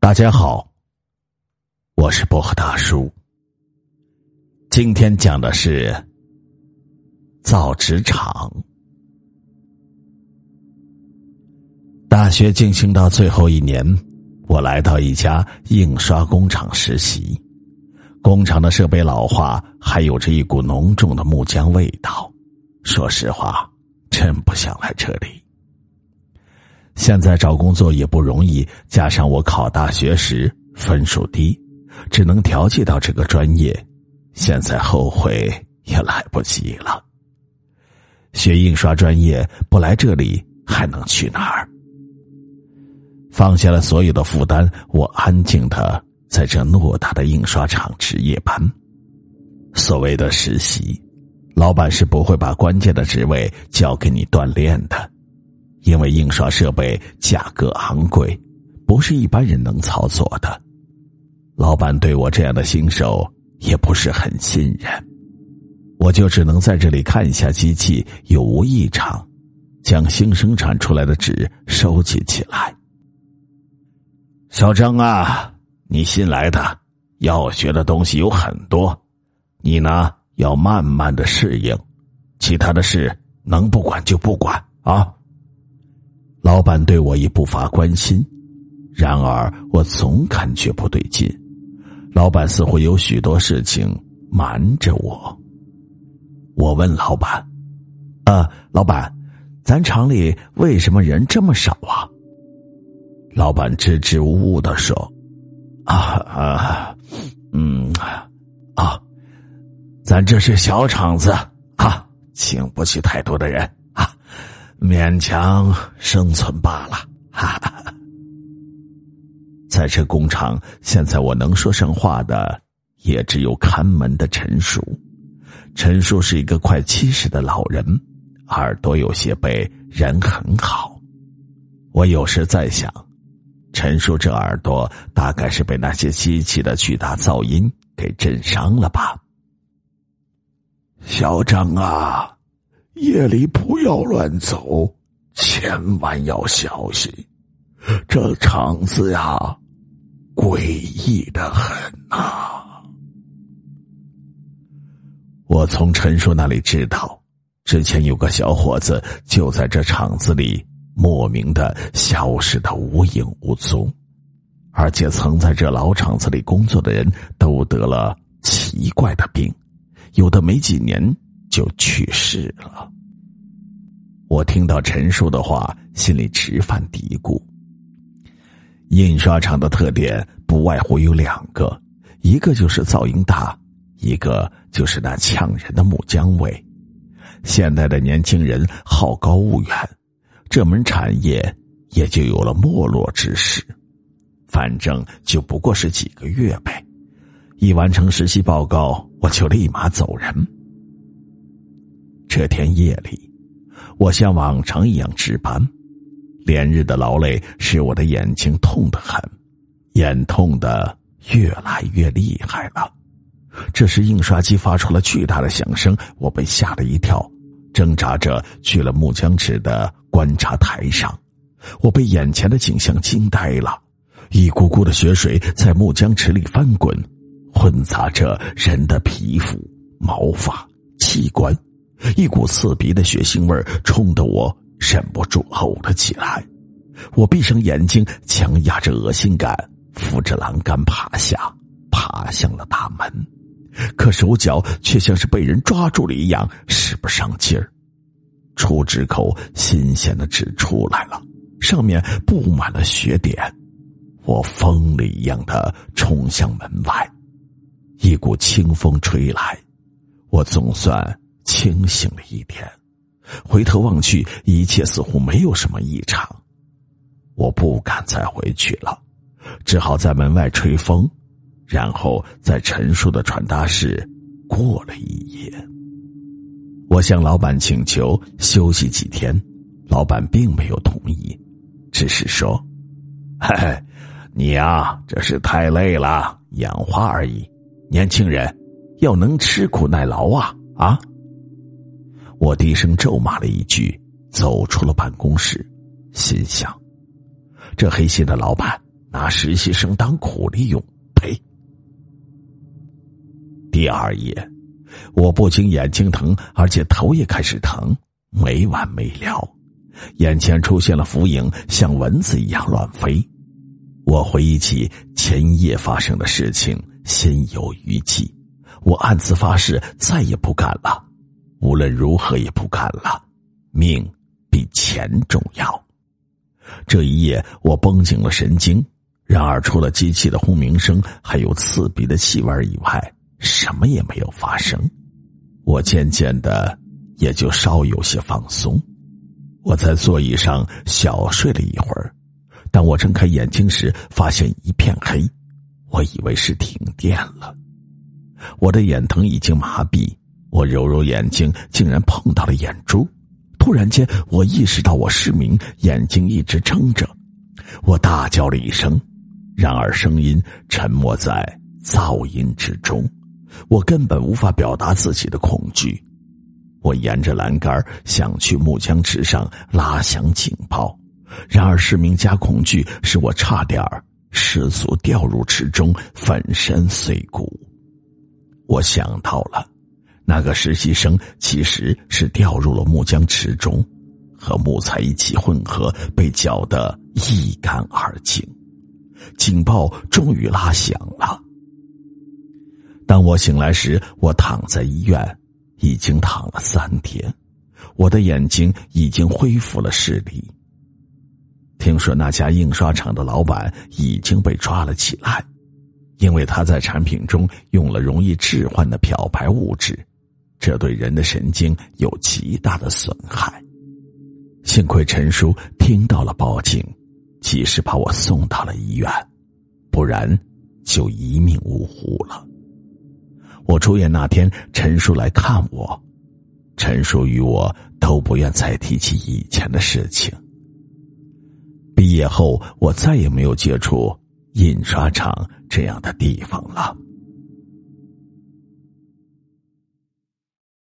大家好，我是薄荷大叔。今天讲的是造纸厂。大学进行到最后一年，我来到一家印刷工厂实习。工厂的设备老化，还有着一股浓重的木浆味道。说实话，真不想来这里。现在找工作也不容易，加上我考大学时分数低，只能调剂到这个专业。现在后悔也来不及了。学印刷专业不来这里还能去哪儿？放下了所有的负担，我安静的在这偌大的印刷厂值夜班。所谓的实习，老板是不会把关键的职位交给你锻炼的。因为印刷设备价格昂贵，不是一般人能操作的。老板对我这样的新手也不是很信任，我就只能在这里看一下机器有无异常，将新生产出来的纸收集起来。小张啊，你新来的，要学的东西有很多，你呢要慢慢的适应，其他的事能不管就不管啊。老板对我也不乏关心，然而我总感觉不对劲。老板似乎有许多事情瞒着我。我问老板：“啊，老板，咱厂里为什么人这么少啊？”老板支支吾吾的说：“啊啊，嗯，啊，咱这是小厂子啊，请不起太多的人。”勉强生存罢了，哈哈。在这工厂，现在我能说上话的也只有看门的陈叔。陈叔是一个快七十的老人，耳朵有些背，人很好。我有时在想，陈叔这耳朵大概是被那些机器的巨大噪音给震伤了吧。小张啊。夜里不要乱走，千万要小心。这厂子呀，诡异的很呐。我从陈叔那里知道，之前有个小伙子就在这厂子里莫名的消失的无影无踪，而且曾在这老厂子里工作的人都得了奇怪的病，有的没几年。就去世了。我听到陈叔的话，心里直犯嘀咕。印刷厂的特点不外乎有两个，一个就是噪音大，一个就是那呛人的木浆味。现在的年轻人好高骛远，这门产业也就有了没落之势。反正就不过是几个月呗。一完成实习报告，我就立马走人。这天夜里，我像往常一样值班，连日的劳累使我的眼睛痛得很，眼痛的越来越厉害了。这时，印刷机发出了巨大的响声，我被吓了一跳，挣扎着去了木浆纸的观察台上。我被眼前的景象惊呆了，一股股的血水在木浆池里翻滚，混杂着人的皮肤、毛发、器官。一股刺鼻的血腥味冲得我忍不住呕了起来。我闭上眼睛，强压着恶心感，扶着栏杆爬下，爬向了大门。可手脚却像是被人抓住了一样，使不上劲儿。出纸口，新鲜的纸出来了，上面布满了血点。我疯了一样的冲向门外，一股清风吹来，我总算。清醒了一点，回头望去，一切似乎没有什么异常。我不敢再回去了，只好在门外吹风，然后在陈述的传达室过了一夜。我向老板请求休息几天，老板并没有同意，只是说：“嘿嘿，你呀，这是太累了，养花而已。年轻人要能吃苦耐劳啊啊！”我低声咒骂了一句，走出了办公室，心想：这黑心的老板拿实习生当苦力用，呸！第二夜，我不仅眼睛疼，而且头也开始疼，没完没了。眼前出现了浮影，像蚊子一样乱飞。我回忆起前夜发生的事情，心有余悸。我暗自发誓，再也不敢了，无论如何也不干了。命比钱重要。这一夜，我绷紧了神经。然而，除了机器的轰鸣声，还有刺鼻的气味以外，什么也没有发生。我渐渐的也就稍有些放松。我在座椅上小睡了一会儿，当我睁开眼睛时，发现一片黑，我以为是停电了。我的眼疼已经麻痹，我揉揉眼睛，竟然碰到了眼珠。突然间，我意识到我失明，眼睛一直睁着，我大叫了一声。然而，声音沉没在噪音之中，我根本无法表达自己的恐惧。我沿着栏杆想去木浆池上拉响警报，然而失明加恐惧使我差点失足掉入池中，粉身碎骨。我想到了，那个实习生其实是掉入了木浆池中，和木材一起混合，被搅得一干二净。警报终于拉响了。当我醒来时，我躺在医院，已经躺了三天，我的眼睛已经恢复了视力。听说那家印刷厂的老板已经被抓了起来，因为他在产品中用了容易致幻的漂白物质，这对人的神经有极大的损害。幸亏陈叔听到了报警。及时把我送到了医院，不然就一命呜呼了。我出院那天，陈叔来看我，陈叔与我都不愿再提起以前的事情。毕业后，我再也没有接触印刷厂这样的地方了。